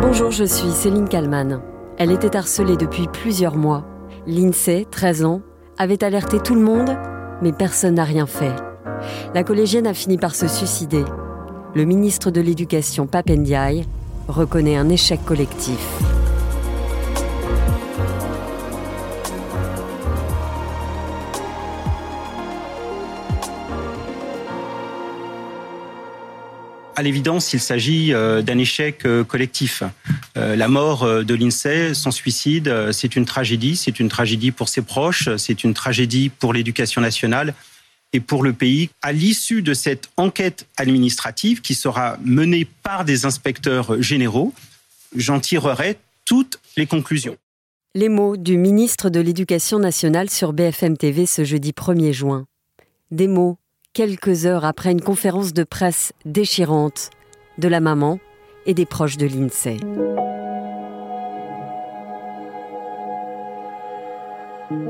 Bonjour, je suis Céline Kalman. Elle était harcelée depuis plusieurs mois. L'INSEE, 13 ans, avait alerté tout le monde, mais personne n'a rien fait. La collégienne a fini par se suicider. Le ministre de l'Éducation, Papendiaï, reconnaît un échec collectif. À l'évidence, il s'agit euh, d'un échec euh, collectif. Euh, la mort de l'INSEE, son suicide, c'est une tragédie. C'est une tragédie pour ses proches, c'est une tragédie pour l'éducation nationale et pour le pays. À l'issue de cette enquête administrative qui sera menée par des inspecteurs généraux, j'en tirerai toutes les conclusions. Les mots du ministre de l'Éducation nationale sur BFM TV ce jeudi 1er juin. Des mots quelques heures après une conférence de presse déchirante de la maman et des proches de l'INSEE.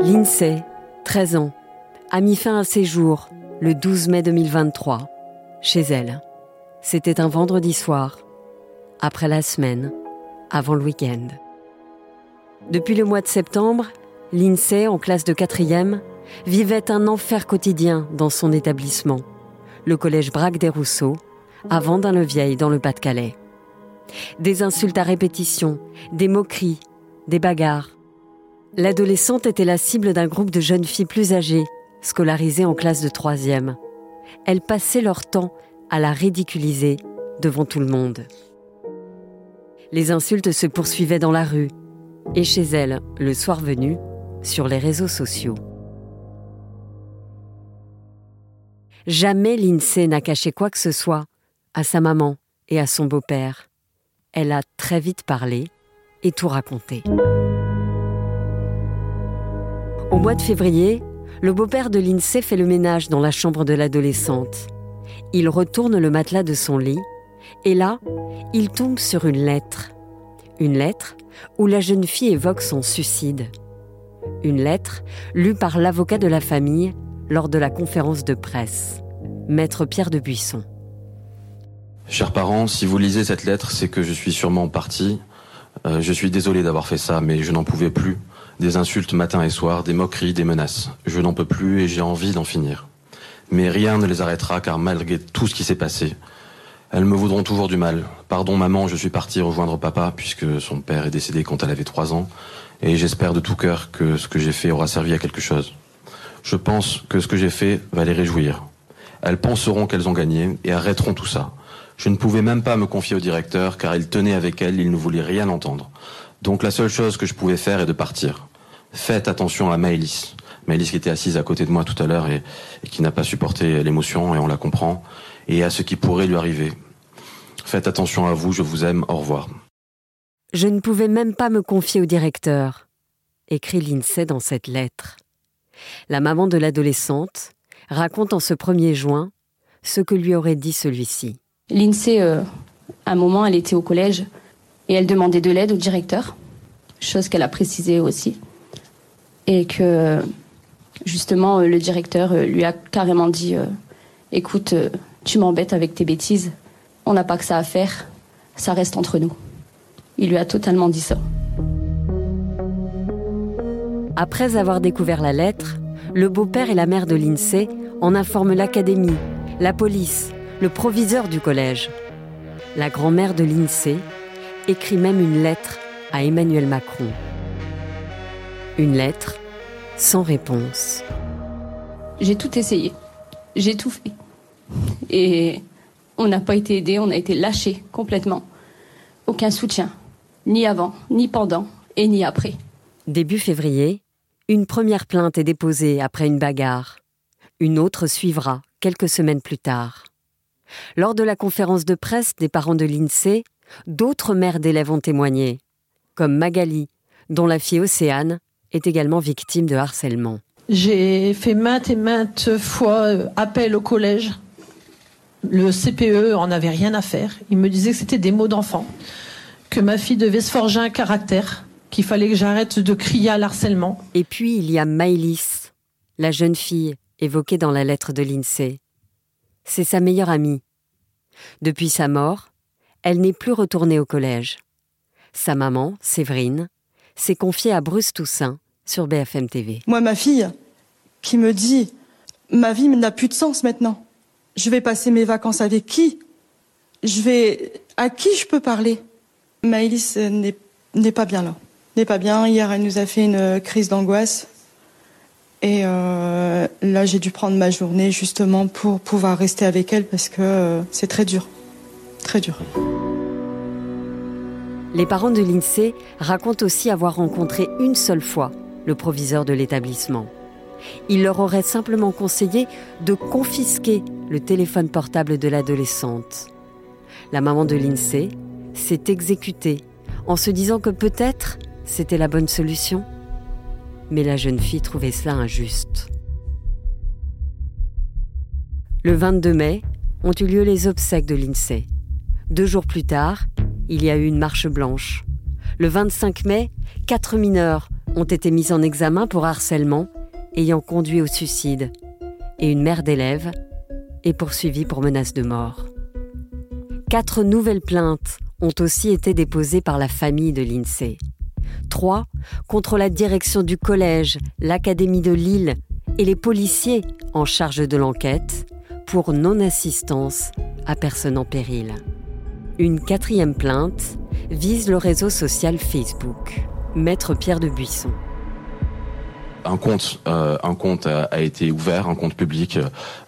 L'INSEE, 13 ans, a mis fin à ses jours le 12 mai 2023, chez elle. C'était un vendredi soir, après la semaine, avant le week-end. Depuis le mois de septembre, l'INSEE, en classe de quatrième, vivait un enfer quotidien dans son établissement, le collège Braque des Rousseaux, à Vendin-le-Vieil dans le Pas-de-Calais. Des insultes à répétition, des moqueries, des bagarres. L'adolescente était la cible d'un groupe de jeunes filles plus âgées, scolarisées en classe de troisième. Elles passaient leur temps à la ridiculiser devant tout le monde. Les insultes se poursuivaient dans la rue et chez elle, le soir venu, sur les réseaux sociaux. Jamais l'INSEE n'a caché quoi que ce soit à sa maman et à son beau-père. Elle a très vite parlé et tout raconté. Au mois de février, le beau-père de l'INSEE fait le ménage dans la chambre de l'adolescente. Il retourne le matelas de son lit et là, il tombe sur une lettre. Une lettre où la jeune fille évoque son suicide. Une lettre lue par l'avocat de la famille lors de la conférence de presse. Maître Pierre de Buisson. Chers parents, si vous lisez cette lettre, c'est que je suis sûrement parti. Euh, je suis désolé d'avoir fait ça, mais je n'en pouvais plus. Des insultes matin et soir, des moqueries, des menaces. Je n'en peux plus et j'ai envie d'en finir. Mais rien ne les arrêtera car malgré tout ce qui s'est passé, elles me voudront toujours du mal. Pardon maman, je suis parti rejoindre papa puisque son père est décédé quand elle avait trois ans. Et j'espère de tout cœur que ce que j'ai fait aura servi à quelque chose. Je pense que ce que j'ai fait va les réjouir. Elles penseront qu'elles ont gagné et arrêteront tout ça. Je ne pouvais même pas me confier au directeur car il tenait avec elle, il ne voulait rien entendre. Donc la seule chose que je pouvais faire est de partir. Faites attention à Maëlys. Maëlys qui était assise à côté de moi tout à l'heure et, qui n'a pas supporté l'émotion et on la comprend. Et à ce qui pourrait lui arriver. Faites attention à vous, je vous aime, au revoir. Je ne pouvais même pas me confier au directeur, écrit l'INSEE dans cette lettre. La maman de l'adolescente raconte en ce 1er juin ce que lui aurait dit celui-ci. L'INSEE, euh, à un moment, elle était au collège et elle demandait de l'aide au directeur, chose qu'elle a précisée aussi. Et que, justement, euh, le directeur euh, lui a carrément dit Écoute, tu m'embêtes avec tes bêtises, on n'a pas que ça à faire, ça reste entre nous. Il lui a totalement dit ça. Après avoir découvert la lettre, le beau-père et la mère de l'INSEE en informent l'académie, la police, le proviseur du collège. La grand-mère de l'INSEE écrit même une lettre à Emmanuel Macron. Une lettre sans réponse. J'ai tout essayé. J'ai tout fait. Et on n'a pas été aidé, on a été lâché complètement. Aucun soutien, ni avant, ni pendant et ni après. Début février, une première plainte est déposée après une bagarre. Une autre suivra quelques semaines plus tard. Lors de la conférence de presse des parents de l'INSEE, d'autres mères d'élèves ont témoigné, comme Magali, dont la fille Océane est également victime de harcèlement. J'ai fait maintes et maintes fois euh, appel au collège. Le CPE en avait rien à faire. Il me disait que c'était des mots d'enfant, que ma fille devait se forger un caractère, qu'il fallait que j'arrête de crier à l'harcèlement. Et puis il y a Maïlis, la jeune fille évoquée dans la lettre de l'INSEE. C'est sa meilleure amie. Depuis sa mort, elle n'est plus retournée au collège. Sa maman, Séverine, s'est confiée à Bruce Toussaint sur BFM TV. Moi, ma fille, qui me dit Ma vie n'a plus de sens maintenant. Je vais passer mes vacances avec qui? Je vais. À qui je peux parler? Maëlys n'est pas bien là. N'est pas bien. Hier, elle nous a fait une crise d'angoisse. Et euh, là, j'ai dû prendre ma journée justement pour pouvoir rester avec elle parce que euh, c'est très dur. Très dur. Les parents de l'INSEE racontent aussi avoir rencontré une seule fois le proviseur de l'établissement. Il leur aurait simplement conseillé de confisquer le téléphone portable de l'adolescente. La maman de l'INSEE s'est exécutée en se disant que peut-être c'était la bonne solution. Mais la jeune fille trouvait cela injuste. Le 22 mai ont eu lieu les obsèques de l'INSEE. Deux jours plus tard, il y a eu une marche blanche. Le 25 mai, quatre mineurs ont été mis en examen pour harcèlement ayant conduit au suicide et une mère d'élève est poursuivie pour menace de mort. Quatre nouvelles plaintes ont aussi été déposées par la famille de l'INSEE. Trois contre la direction du collège, l'Académie de Lille et les policiers en charge de l'enquête pour non-assistance à personne en péril. Une quatrième plainte vise le réseau social Facebook. Maître Pierre de Buisson un compte, euh, un compte a, été ouvert, un compte public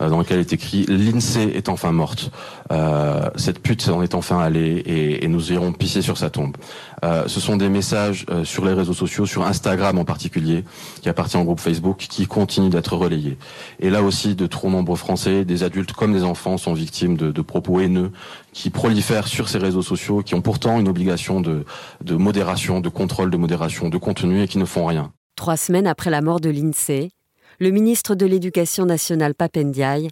euh, dans lequel est écrit l'INSEE est enfin morte. Euh, cette pute en est enfin allée et, nous irons pisser sur sa tombe. ce sont des messages sur les réseaux sociaux, sur Instagram en particulier, qui appartient au groupe Facebook, qui continuent d'être relayés. Et là aussi, de trop nombreux Français, des adultes comme des enfants, sont victimes de, de propos haineux qui prolifèrent sur ces réseaux sociaux, qui ont pourtant une obligation de, de modération, de contrôle de modération, de contenu et qui ne font rien. Trois semaines après la mort de l'INSEE, le ministre de l'Éducation nationale Papendiaï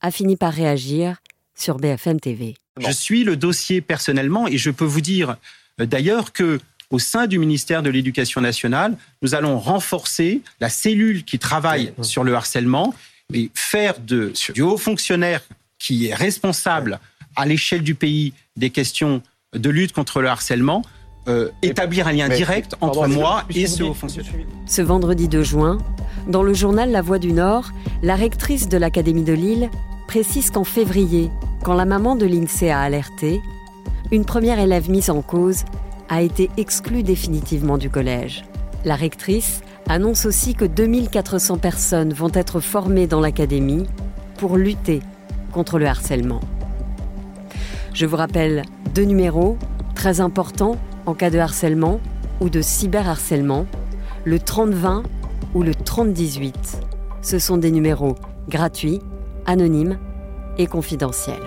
a fini par réagir sur BFM TV. Je suis le dossier personnellement et je peux vous dire euh, d'ailleurs que au sein du ministère de l'Éducation nationale, nous allons renforcer la cellule qui travaille sur le harcèlement et faire de, du haut fonctionnaire qui est responsable à l'échelle du pays des questions de lutte contre le harcèlement euh, établir un lien direct entre moi et ce haut fonctionnaire. Ce vendredi 2 juin, dans le journal La Voix du Nord, la rectrice de l'Académie de Lille précise qu'en février, quand la maman de l'INSEE a alerté, une première élève mise en cause a été exclue définitivement du collège. La rectrice annonce aussi que 2400 personnes vont être formées dans l'académie pour lutter contre le harcèlement. Je vous rappelle deux numéros très importants en cas de harcèlement ou de cyberharcèlement, le 3020 ou le 3018. Ce sont des numéros gratuits, anonymes et confidentiels.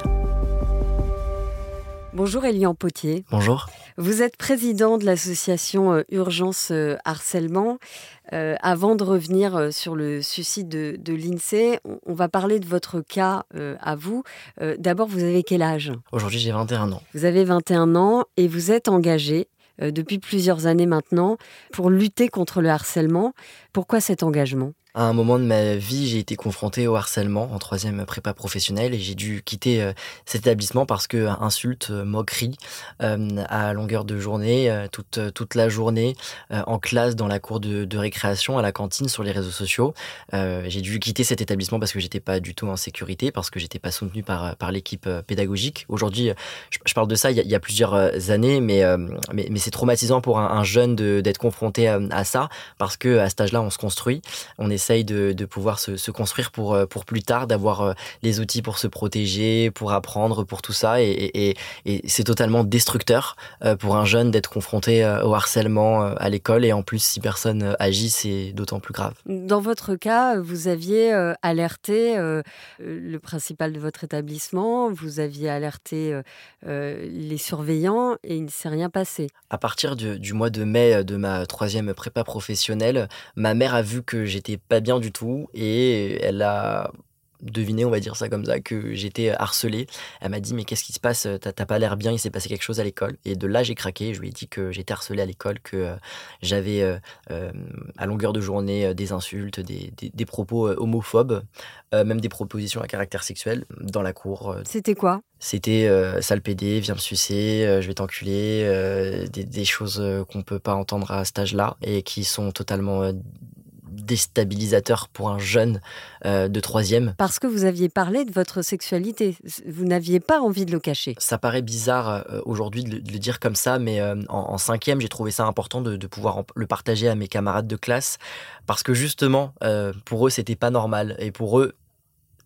Bonjour Elian Potier. Bonjour. Vous êtes président de l'association euh, Urgence euh, Harcèlement. Euh, avant de revenir sur le suicide de, de l'INSEE, on, va parler de votre cas à vous. D'abord, vous avez quel âge? Aujourd'hui, j'ai 21 ans. Vous avez 21 ans et vous êtes engagé depuis plusieurs années maintenant pour lutter contre le harcèlement. Pourquoi cet engagement? À un moment de ma vie, j'ai été confronté au harcèlement en troisième prépa professionnelle et j'ai dû quitter euh, cet établissement parce que insultes, euh, moqueries euh, à longueur de journée, toute, toute la journée, en classe, dans la cour de, récréation, à la cantine, sur les réseaux sociaux. j'ai dû quitter cet établissement parce que j'étais pas du tout en sécurité, parce que j'étais pas soutenu par, par l'équipe pédagogique. Aujourd'hui, je, parle de ça il y a, plusieurs années, mais, mais, mais c'est traumatisant pour un, un jeune d'être confronté à, à, ça parce que à cet âge-là, on se construit, on essaie de, pouvoir se, construire pour, euh, pour plus tard, d'avoir euh, les outils pour se protéger, pour apprendre, pour tout ça. Et, c'est totalement destructeur euh, pour un jeune d'être confronté au harcèlement à l'école. Et en plus, si personne agit, c'est d'autant plus grave. Dans votre cas, vous aviez alerté le principal de votre établissement, vous aviez alerté les surveillants et il ne s'est rien passé. À partir du, du mois de mai de ma troisième prépa professionnelle, ma mère a vu que j'étais pas bien du tout et elle a deviné, on va dire ça comme ça, que j'étais harcelé. Elle m'a dit mais qu'est-ce qui se passe? T'as pas l'air bien, il s'est passé quelque chose à l'école. Et de là j'ai craqué. Je lui ai dit que j'étais harcelé à l'école, que euh, j'avais euh, euh, à longueur de journée des insultes, des, des, propos homophobes, même des propositions à caractère sexuel dans la cour. C'était quoi? C'était sale pédé, viens me sucer, je vais t'enculer, des, des, choses qu'on peut pas entendre à cet âge-là et qui sont totalement déstabilisateur pour un jeune euh, de troisième. Parce que vous aviez parlé de votre sexualité, vous n'aviez pas envie de le cacher. Ça paraît bizarre euh, aujourd'hui de, le dire comme ça, mais euh, en, cinquième, j'ai trouvé ça important de, de, pouvoir le partager à mes camarades de classe, parce que justement, pour eux, c'était pas normal, et pour eux,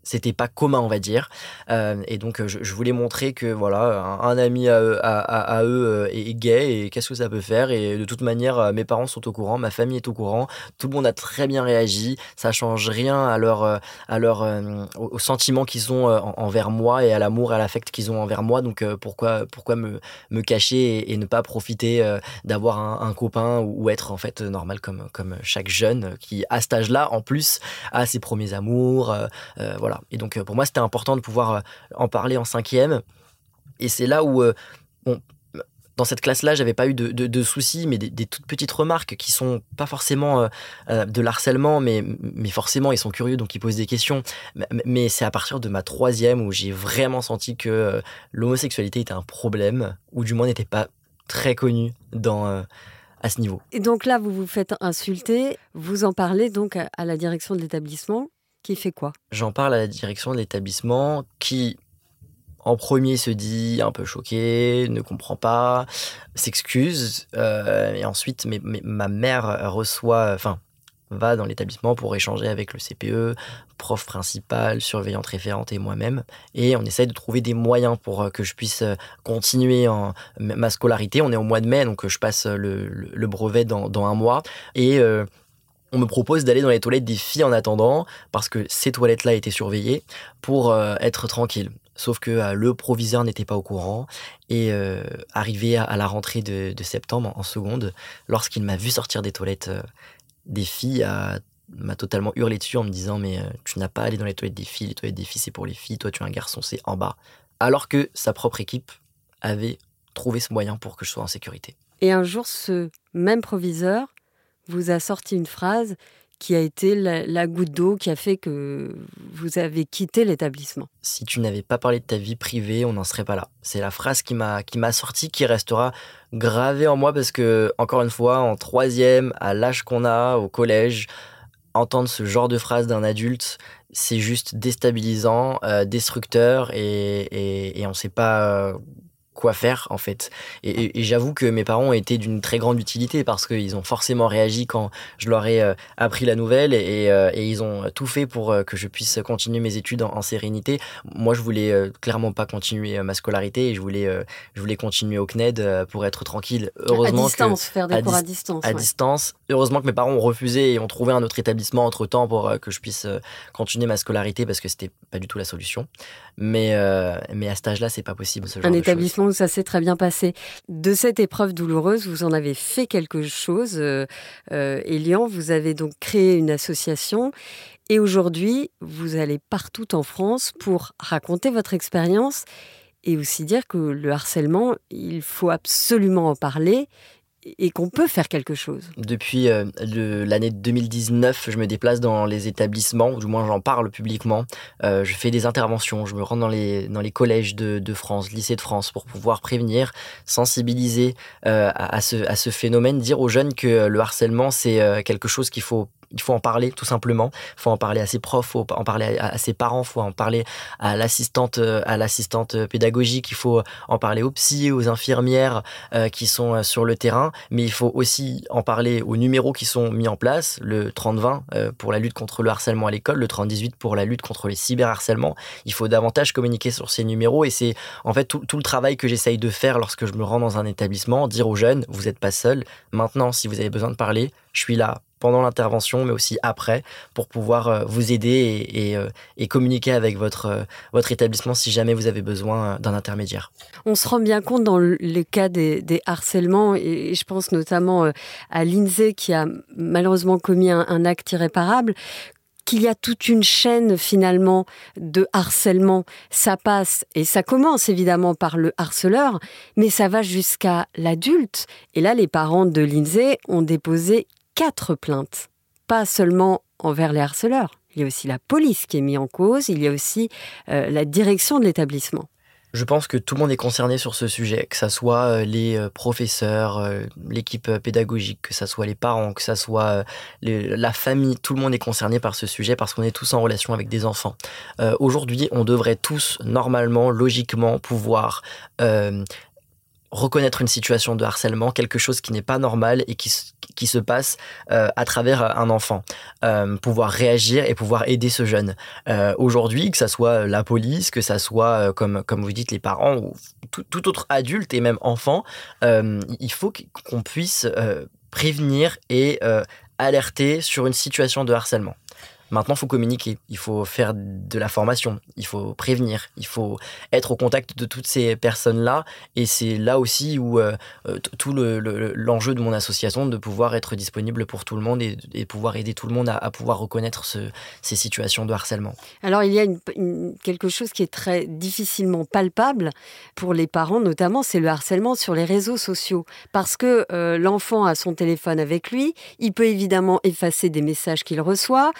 c'était pas commun, on va dire. Euh, et donc, je, voulais montrer que voilà, un, ami à, eux euh, est gay et qu'est-ce que ça peut faire. Et de toute manière, euh, mes parents sont au courant, ma famille est au courant, tout le monde a très bien réagi. Ça change rien à leur, à leur, aux sentiments qu'ils ont envers moi et à l'amour et à l'affect qu'ils ont envers moi. Donc, pourquoi, pourquoi me, me cacher et, ne pas profiter d'avoir un, copain ou, être en fait normal comme, comme chaque jeune qui, à cet âge-là, en plus, a ses premiers amours. voilà et donc euh, pour moi, c'était important de pouvoir euh, en parler en cinquième. Et c'est là où, euh, dans cette classe-là, j'avais pas eu de, soucis, mais des, toutes petites remarques qui sont pas forcément de l'harcèlement, mais, forcément ils sont curieux, donc ils posent des questions. Mais, c'est à partir de ma troisième où j'ai vraiment senti que l'homosexualité était un problème, ou du moins n'était pas très connu dans à ce niveau. Et donc là, vous vous faites insulter, vous en parlez donc à la direction de l'établissement qui fait quoi? J'en parle à la direction de l'établissement qui, en premier, se dit un peu choqué, ne comprend pas, s'excuse. Euh, et ensuite, ma mère reçoit, enfin, va dans l'établissement pour échanger avec le CPE, prof principal, surveillante référente et moi-même. Et on essaye de trouver des moyens pour euh, que je puisse euh, continuer en, ma scolarité. On est au mois de mai, donc je passe le, brevet dans, un mois. Et on me propose d'aller dans les toilettes des filles en attendant, parce que ces toilettes-là étaient surveillées, pour euh, être tranquille. Sauf que euh, le proviseur n'était pas au courant, et euh, arrivé à, la rentrée de, septembre, en seconde, lorsqu'il m'a vu sortir des toilettes des filles, m'a totalement hurlé dessus en me disant mais tu n'as pas à aller dans les toilettes des filles, les toilettes des filles c'est pour les filles, toi tu es un garçon, c'est en bas. Alors que sa propre équipe avait trouvé ce moyen pour que je sois en sécurité. Et un jour, ce même proviseur vous a sorti une phrase qui a été la, goutte d'eau qui a fait que vous avez quitté l'établissement. Si tu n'avais pas parlé de ta vie privée, on n'en serait pas là. C'est la phrase qui m'a qui m'a sorti, qui restera gravée en moi parce que encore une fois, en troisième, à l'âge qu'on a au collège, entendre ce genre de phrase d'un adulte, c'est juste déstabilisant, euh, destructeur et, on ne sait pas euh, quoi faire en fait. Et, j'avoue que mes parents ont été d'une très grande utilité parce qu'ils ont forcément réagi quand je leur ai euh, appris la nouvelle et, euh, et, ils ont tout fait pour euh, que je puisse continuer mes études en, sérénité. Moi, je voulais clairement pas continuer ma scolarité et je voulais, je voulais continuer au CNED pour être tranquille. Heureusement à distance, faire des cours à distance. À distance. Heureusement que mes parents ont refusé et ont trouvé un autre établissement entre temps pour que je puisse continuer ma scolarité parce que c'était pas du tout la solution. Mais, mais à cet âge-là, c'est pas possible. Ce genre un établissement ça s'est très bien passé. De cette épreuve douloureuse, vous en avez fait quelque chose. Euh, euh, Elian, vous avez donc créé une association et aujourd'hui, vous allez partout en France pour raconter votre expérience et aussi dire que le harcèlement, il faut absolument en parler et qu'on peut faire quelque chose. Depuis euh, l'année 2019, je me déplace dans les établissements, ou du moins j'en parle publiquement. Euh, je fais des interventions, je me rends dans les, dans les collèges de, France, lycées de France, pour pouvoir prévenir, sensibiliser euh, à, ce, à ce phénomène, dire aux jeunes que le harcèlement, c'est quelque chose qu'il faut il faut en parler tout simplement. Il faut en parler à ses profs, faut en parler à, ses parents, il faut en parler à l'assistante, euh, à l'assistante pédagogique, il faut en parler aux psy, aux infirmières euh, qui sont euh, sur le terrain, mais il faut aussi en parler aux numéros qui sont mis en place, le 30-20 pour la lutte contre le harcèlement à l'école, le 30-18 pour la lutte contre les cyberharcèlements. Il faut davantage communiquer sur ces numéros et c'est en fait tout, tout le travail que j'essaye de faire lorsque je me rends dans un établissement, dire aux jeunes, vous n'êtes pas seuls. Maintenant, si vous avez besoin de parler, je suis là pendant l'intervention, mais aussi après, pour pouvoir euh, vous aider et, euh, communiquer avec votre, euh, votre établissement si jamais vous avez besoin d'un intermédiaire. On se rend bien compte dans le cas des, harcèlements, et je pense notamment à Lindsay qui a malheureusement commis un acte irréparable, qu'il y a toute une chaîne finalement de harcèlement. Ça passe et ça commence évidemment par le harceleur, mais ça va jusqu'à l'adulte. Et là, les parents de Lindsay ont déposé quatre plaintes, pas seulement envers les harceleurs. Il y a aussi la police qui est mise en cause, il y a aussi euh, la direction de l'établissement. Je pense que tout le monde est concerné sur ce sujet, que ce soit euh, les euh, professeurs, l'équipe pédagogique, que ce soit les parents, que ce soit la famille, tout le monde est concerné par ce sujet parce qu'on est tous en relation avec des enfants. Aujourd'hui, on devrait tous, normalement, logiquement, pouvoir reconnaître une situation de harcèlement, quelque chose qui n'est pas normal et qui, qui se passe euh, à travers un enfant. Euh, pouvoir réagir et pouvoir aider ce jeune. Euh, aujourd'hui, que ça soit la police, que ça soit, comme, comme vous dites, les parents ou tout autre adulte et même enfant, il faut qu'on puisse prévenir et alerter sur une situation de harcèlement. Maintenant, il faut communiquer, il faut faire de la formation, il faut prévenir, il faut être au contact de toutes ces personnes-là. Et c'est là aussi où euh, euh, tout l'enjeu de mon association, de pouvoir être disponible pour tout le monde et, pouvoir aider tout le monde à, pouvoir reconnaître ces situations de harcèlement. Alors, il y a quelque chose qui est très difficilement palpable pour les parents, notamment, c'est le harcèlement sur les réseaux sociaux. Parce que euh, l'enfant a son téléphone avec lui, il peut évidemment effacer des messages qu'il reçoit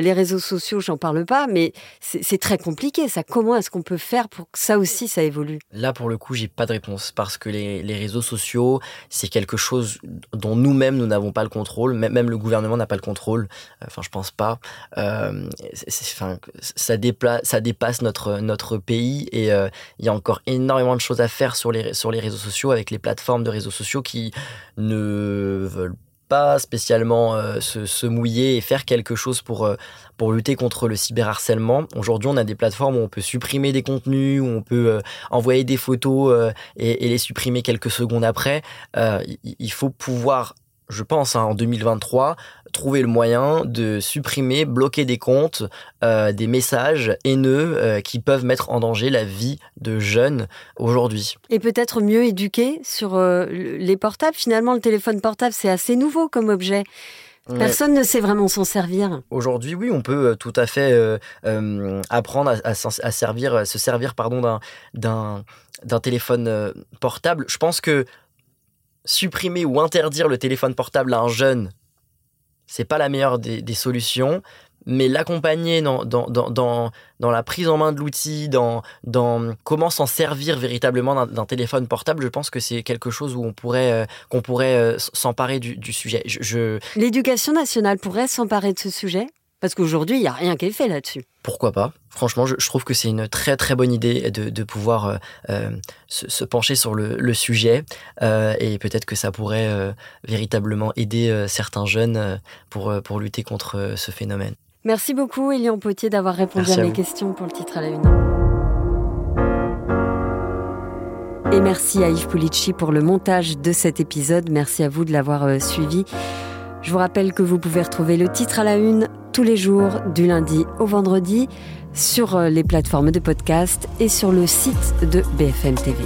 les réseaux sociaux, j'en parle pas, mais c'est très compliqué ça. Comment est-ce qu'on peut faire pour que ça aussi, ça évolue? Là, pour le coup, j'ai pas de réponse parce que les, réseaux sociaux, c'est quelque chose dont nous-mêmes, nous n'avons pas le contrôle. Même le gouvernement n'a pas le contrôle. Enfin, je pense pas. Euh, enfin, ça, dépasse notre, notre pays et euh, il y a encore énormément de choses à faire sur les, sur les réseaux sociaux avec les plateformes de réseaux sociaux qui ne veulent pas spécialement euh, se, mouiller et faire quelque chose pour, euh, pour lutter contre le cyberharcèlement. Aujourd'hui, on a des plateformes où on peut supprimer des contenus, où on peut euh, envoyer des photos et, les supprimer quelques secondes après. il faut pouvoir je pense, hein, en 2023, trouver le moyen de supprimer, bloquer des comptes, euh, des messages haineux euh, qui peuvent mettre en danger la vie de jeunes aujourd'hui. Et peut-être mieux éduquer sur euh, les portables. Finalement, le téléphone portable, c'est assez nouveau comme objet. Personne ne sait vraiment s'en servir. Aujourd'hui, oui, on peut tout à fait apprendre à, servir, se servir pardon d'un téléphone portable. Je pense que supprimer ou interdire le téléphone portable à un jeune, c'est pas la meilleure des, solutions, mais l'accompagner dans, dans, dans, dans, la prise en main de l'outil, dans, dans comment s'en servir véritablement d'un téléphone portable, je pense que c'est quelque chose où on pourrait, euh, qu'on pourrait euh, s'emparer du, sujet. je... L'éducation nationale pourrait s'emparer de ce sujet? Parce qu'aujourd'hui, il n'y a rien qui est fait là-dessus. Pourquoi pas? Franchement, je, trouve que c'est une très très bonne idée de, pouvoir euh, euh, se, pencher sur le, sujet euh, et peut-être que ça pourrait véritablement aider certains jeunes pour, pour lutter contre ce phénomène. Merci beaucoup, Elian Potier, d'avoir répondu à, mes questions pour le titre à la une. Et merci à Yves Pulici pour le montage de cet épisode. Merci à vous de l'avoir suivi. Je vous rappelle que vous pouvez retrouver le titre à la une tous les jours du lundi au vendredi sur euh, les plateformes de podcast et sur le site de BFM TV.